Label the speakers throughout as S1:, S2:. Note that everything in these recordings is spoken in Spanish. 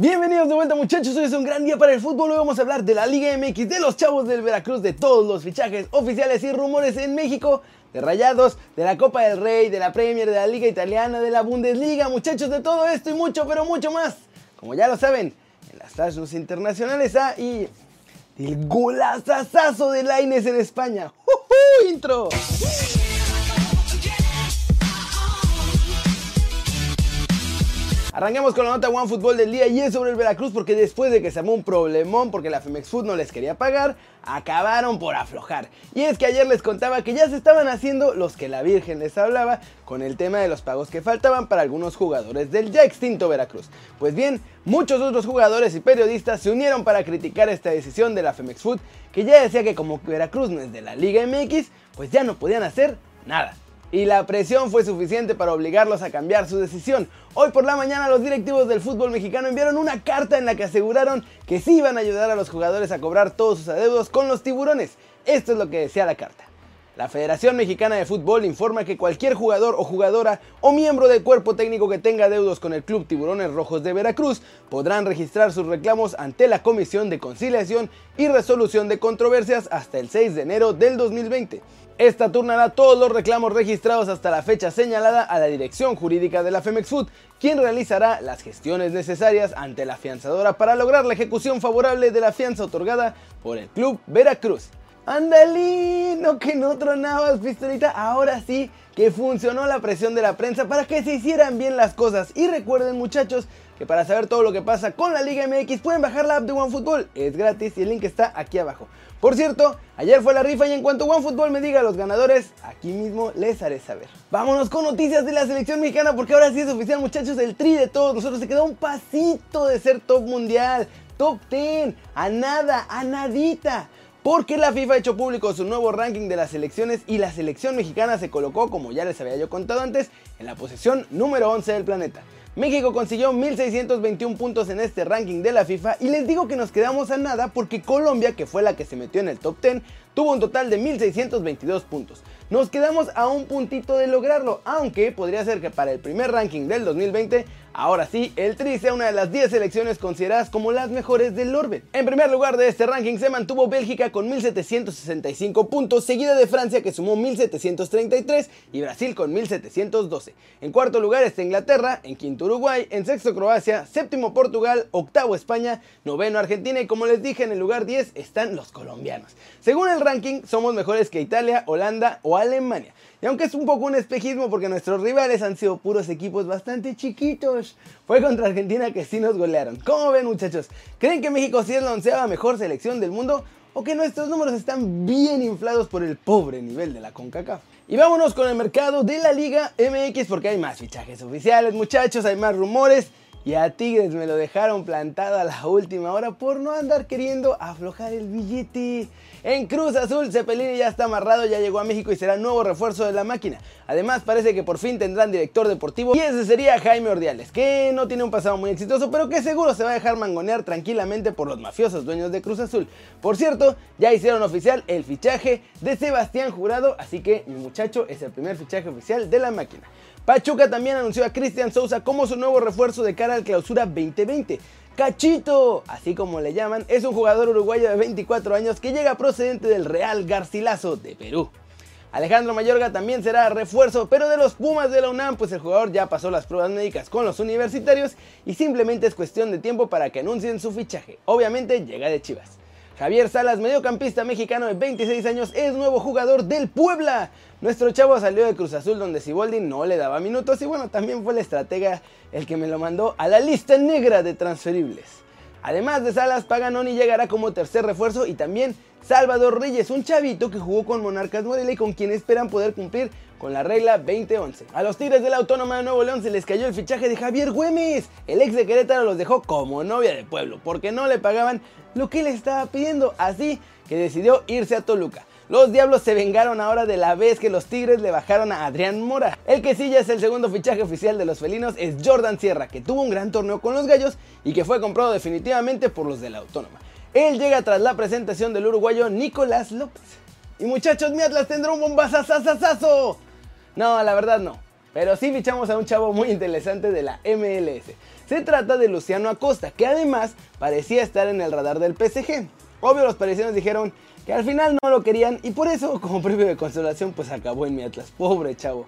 S1: Bienvenidos de vuelta muchachos, hoy es un gran día para el fútbol, hoy vamos a hablar de la Liga MX, de los chavos del Veracruz, de todos los fichajes oficiales y rumores en México, de Rayados, de la Copa del Rey, de la Premier, de la Liga Italiana, de la Bundesliga, muchachos, de todo esto y mucho, pero mucho más. Como ya lo saben, en las Flash internacionales ah, y el golazazazo de Laines en España. ¡Uh, intro! Arranquemos con la nota One Fútbol del día y es sobre el Veracruz porque después de que se armó un problemón porque la Femex Food no les quería pagar, acabaron por aflojar. Y es que ayer les contaba que ya se estaban haciendo los que la Virgen les hablaba con el tema de los pagos que faltaban para algunos jugadores del ya extinto Veracruz. Pues bien, muchos otros jugadores y periodistas se unieron para criticar esta decisión de la Femex Food que ya decía que como Veracruz no es de la Liga MX, pues ya no podían hacer nada y la presión fue suficiente para obligarlos a cambiar su decisión. Hoy por la mañana los directivos del fútbol mexicano enviaron una carta en la que aseguraron que sí iban a ayudar a los jugadores a cobrar todos sus adeudos con los tiburones. Esto es lo que decía la carta. La Federación Mexicana de Fútbol informa que cualquier jugador o jugadora o miembro del cuerpo técnico que tenga deudos con el Club Tiburones Rojos de Veracruz podrán registrar sus reclamos ante la Comisión de Conciliación y Resolución de Controversias hasta el 6 de enero del 2020. Esta turnará todos los reclamos registrados hasta la fecha señalada a la Dirección Jurídica de la Femex Food, quien realizará las gestiones necesarias ante la fianzadora para lograr la ejecución favorable de la fianza otorgada por el Club Veracruz. ¡Andalino! Que no tronabas, pistolita. Ahora sí que funcionó la presión de la prensa para que se hicieran bien las cosas. Y recuerden, muchachos, que para saber todo lo que pasa con la Liga MX pueden bajar la app de OneFootball. Es gratis y el link está aquí abajo. Por cierto, ayer fue la rifa y en cuanto OneFootball me diga los ganadores, aquí mismo les haré saber. Vámonos con noticias de la selección mexicana porque ahora sí es oficial, muchachos, el tri de todos nosotros se quedó un pasito de ser top mundial, top 10, a nada, a nadita. Porque la FIFA ha hecho público su nuevo ranking de las selecciones y la selección mexicana se colocó, como ya les había yo contado antes, en la posición número 11 del planeta. México consiguió 1621 puntos en este ranking de la FIFA y les digo que nos quedamos a nada porque Colombia, que fue la que se metió en el top 10, tuvo un total de 1622 puntos. Nos quedamos a un puntito de lograrlo, aunque podría ser que para el primer ranking del 2020 Ahora sí, el Tri sea una de las 10 selecciones consideradas como las mejores del orbe. En primer lugar de este ranking se mantuvo Bélgica con 1765 puntos, seguida de Francia que sumó 1733 y Brasil con 1712. En cuarto lugar está Inglaterra, en quinto Uruguay, en sexto Croacia, séptimo Portugal, octavo España, noveno Argentina y como les dije en el lugar 10 están los colombianos. Según el ranking somos mejores que Italia, Holanda o Alemania. Y aunque es un poco un espejismo porque nuestros rivales han sido puros equipos bastante chiquitos, fue contra Argentina que sí nos golearon. ¿Cómo ven muchachos? ¿Creen que México sí es la onceava mejor selección del mundo? ¿O que nuestros números están bien inflados por el pobre nivel de la CONCACAF? Y vámonos con el mercado de la Liga MX porque hay más fichajes oficiales muchachos, hay más rumores y a Tigres me lo dejaron plantado a la última hora por no andar queriendo aflojar el billete. En Cruz Azul, Cepelini ya está amarrado, ya llegó a México y será nuevo refuerzo de la máquina. Además, parece que por fin tendrán director deportivo y ese sería Jaime Ordiales, que no tiene un pasado muy exitoso, pero que seguro se va a dejar mangonear tranquilamente por los mafiosos dueños de Cruz Azul. Por cierto, ya hicieron oficial el fichaje de Sebastián Jurado, así que mi muchacho es el primer fichaje oficial de la máquina. Pachuca también anunció a Cristian Sousa como su nuevo refuerzo de cara al clausura 2020. Cachito, así como le llaman, es un jugador uruguayo de 24 años que llega procedente del Real Garcilaso de Perú. Alejandro Mayorga también será refuerzo, pero de los Pumas de la UNAM, pues el jugador ya pasó las pruebas médicas con los universitarios y simplemente es cuestión de tiempo para que anuncien su fichaje. Obviamente llega de Chivas. Javier Salas, mediocampista mexicano de 26 años, es nuevo jugador del Puebla. Nuestro chavo salió de Cruz Azul donde Siboldi no le daba minutos y bueno, también fue el estratega el que me lo mandó a la lista negra de transferibles. Además de Salas, Paganoni llegará como tercer refuerzo y también Salvador Reyes, un chavito que jugó con Monarcas Morelia y con quien esperan poder cumplir con la regla 2011. A los Tigres de la Autónoma de Nuevo León se les cayó el fichaje de Javier Güemes. El ex de Querétaro los dejó como novia de pueblo porque no le pagaban lo que le estaba pidiendo, así que decidió irse a Toluca. Los Diablos se vengaron ahora de la vez que los Tigres le bajaron a Adrián Mora. El que sí ya es el segundo fichaje oficial de los felinos es Jordan Sierra, que tuvo un gran torneo con los Gallos y que fue comprado definitivamente por los de la Autónoma. Él llega tras la presentación del uruguayo Nicolás López. Y muchachos, mi Atlas tendrá un bombazazazazazo. No, la verdad no. Pero sí fichamos a un chavo muy interesante de la MLS. Se trata de Luciano Acosta, que además parecía estar en el radar del PSG. Obvio los parisinos dijeron que al final no lo querían y por eso como premio de consolación pues acabó en mi Atlas. Pobre chavo.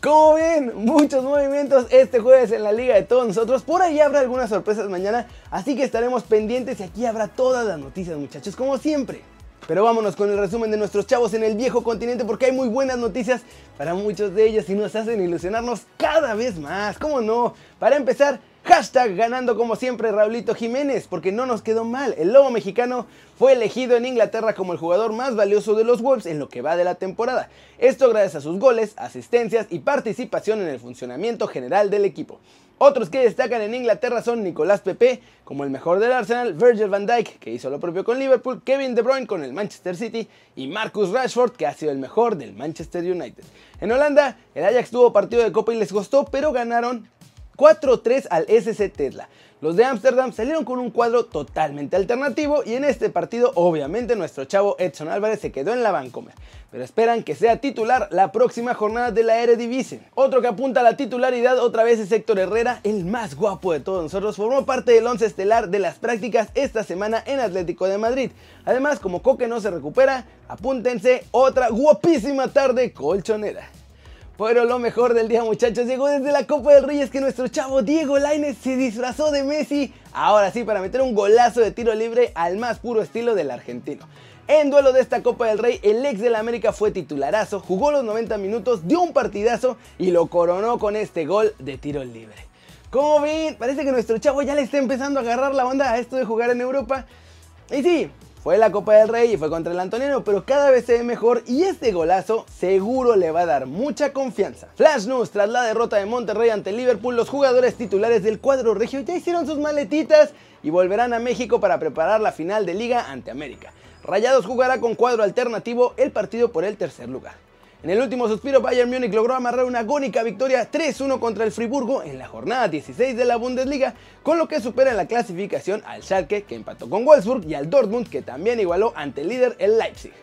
S1: Como ven, muchos movimientos este jueves en la liga de todos nosotros. Por ahí habrá algunas sorpresas mañana, así que estaremos pendientes y aquí habrá todas las noticias muchachos, como siempre. Pero vámonos con el resumen de nuestros chavos en el viejo continente porque hay muy buenas noticias para muchos de ellos y nos hacen ilusionarnos cada vez más. ¿Cómo no? Para empezar, Hashtag ganando como siempre Raulito Jiménez, porque no nos quedó mal. El lobo mexicano fue elegido en Inglaterra como el jugador más valioso de los Wolves en lo que va de la temporada. Esto gracias a sus goles, asistencias y participación en el funcionamiento general del equipo. Otros que destacan en Inglaterra son Nicolás Pepe, como el mejor del Arsenal, Virgil van Dijk, que hizo lo propio con Liverpool, Kevin De Bruyne con el Manchester City y Marcus Rashford, que ha sido el mejor del Manchester United. En Holanda, el Ajax tuvo partido de Copa y les costó, pero ganaron 4-3 al SC Tesla. Los de Ámsterdam salieron con un cuadro totalmente alternativo y en este partido obviamente nuestro chavo Edson Álvarez se quedó en la Vancomer, pero esperan que sea titular la próxima jornada de la Eredivisie. Otro que apunta a la titularidad otra vez es Héctor Herrera, el más guapo de todos nosotros, formó parte del once estelar de las prácticas esta semana en Atlético de Madrid. Además, como Coque no se recupera, apúntense otra guapísima tarde colchonera. Pero lo mejor del día muchachos llegó desde la Copa del Rey es que nuestro chavo Diego Lainez se disfrazó de Messi, ahora sí para meter un golazo de tiro libre al más puro estilo del argentino. En duelo de esta Copa del Rey, el ex del América fue titularazo, jugó los 90 minutos, dio un partidazo y lo coronó con este gol de tiro libre. Como ven, parece que nuestro chavo ya le está empezando a agarrar la onda a esto de jugar en Europa. Y sí, fue la Copa del Rey y fue contra el Antoniano, pero cada vez se ve mejor y este golazo seguro le va a dar mucha confianza. Flash News, tras la derrota de Monterrey ante Liverpool, los jugadores titulares del cuadro regio ya hicieron sus maletitas y volverán a México para preparar la final de liga ante América. Rayados jugará con cuadro alternativo el partido por el tercer lugar. En el último suspiro, Bayern Múnich logró amarrar una agónica victoria 3-1 contra el Friburgo en la jornada 16 de la Bundesliga, con lo que supera en la clasificación al Schalke, que empató con Wolfsburg, y al Dortmund, que también igualó ante el líder el Leipzig.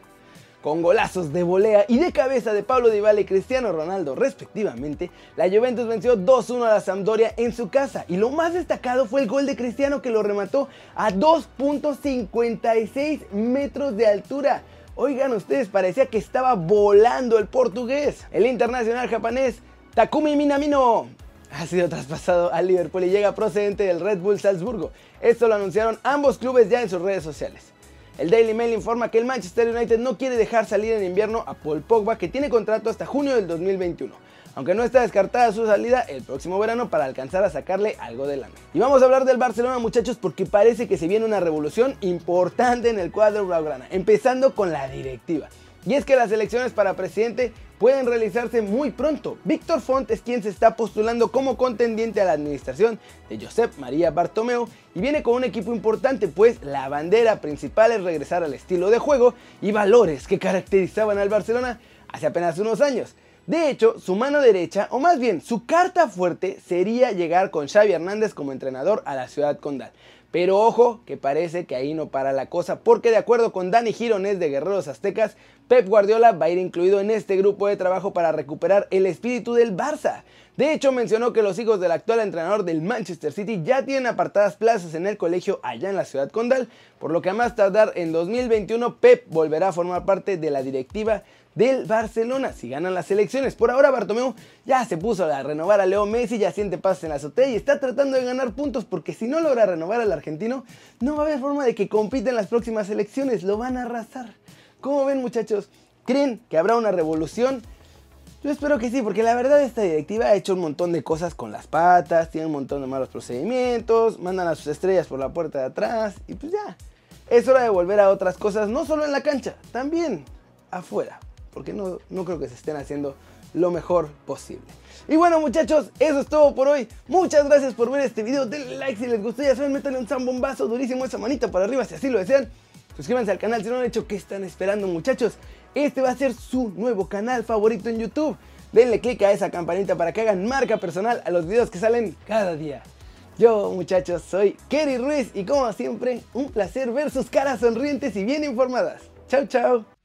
S1: Con golazos de volea y de cabeza de Pablo Dybala y Cristiano Ronaldo respectivamente, la Juventus venció 2-1 a la Sampdoria en su casa y lo más destacado fue el gol de Cristiano que lo remató a 2.56 metros de altura. Oigan ustedes, parecía que estaba volando el portugués. El internacional japonés Takumi Minamino ha sido traspasado al Liverpool y llega procedente del Red Bull Salzburgo. Esto lo anunciaron ambos clubes ya en sus redes sociales. El Daily Mail informa que el Manchester United no quiere dejar salir en invierno a Paul Pogba, que tiene contrato hasta junio del 2021 aunque no está descartada su salida el próximo verano para alcanzar a sacarle algo de lana. Y vamos a hablar del Barcelona muchachos porque parece que se viene una revolución importante en el cuadro blaugrana, empezando con la directiva. Y es que las elecciones para presidente pueden realizarse muy pronto. Víctor Font es quien se está postulando como contendiente a la administración de Josep María Bartomeu y viene con un equipo importante, pues la bandera principal es regresar al estilo de juego y valores que caracterizaban al Barcelona hace apenas unos años. De hecho, su mano derecha, o más bien su carta fuerte, sería llegar con Xavi Hernández como entrenador a la ciudad condal. Pero ojo, que parece que ahí no para la cosa, porque de acuerdo con Dani Girones de Guerreros Aztecas, Pep Guardiola va a ir incluido en este grupo de trabajo para recuperar el espíritu del Barça. De hecho, mencionó que los hijos del actual entrenador del Manchester City ya tienen apartadas plazas en el colegio allá en la ciudad condal, por lo que a más tardar en 2021 Pep volverá a formar parte de la directiva del Barcelona si ganan las elecciones. Por ahora Bartomeu ya se puso a renovar a Leo Messi, ya siente paz en la azotea y está tratando de ganar puntos porque si no logra renovar al argentino, no va a haber forma de que compita en las próximas elecciones, lo van a arrasar. ¿Cómo ven muchachos? ¿Creen que habrá una revolución? Yo espero que sí, porque la verdad esta directiva ha hecho un montón de cosas con las patas, tiene un montón de malos procedimientos, mandan a sus estrellas por la puerta de atrás y pues ya. Es hora de volver a otras cosas, no solo en la cancha, también afuera porque no, no creo que se estén haciendo lo mejor posible. Y bueno muchachos, eso es todo por hoy. Muchas gracias por ver este video. Denle like si les gustó. Ya saben, métanle un zambombazo durísimo esa manita para arriba si así lo desean. Suscríbanse al canal si no lo han hecho. ¿Qué están esperando muchachos? Este va a ser su nuevo canal favorito en YouTube. Denle click a esa campanita para que hagan marca personal a los videos que salen cada día. Yo muchachos soy Kerry Ruiz y como siempre un placer ver sus caras sonrientes y bien informadas. Chao chao.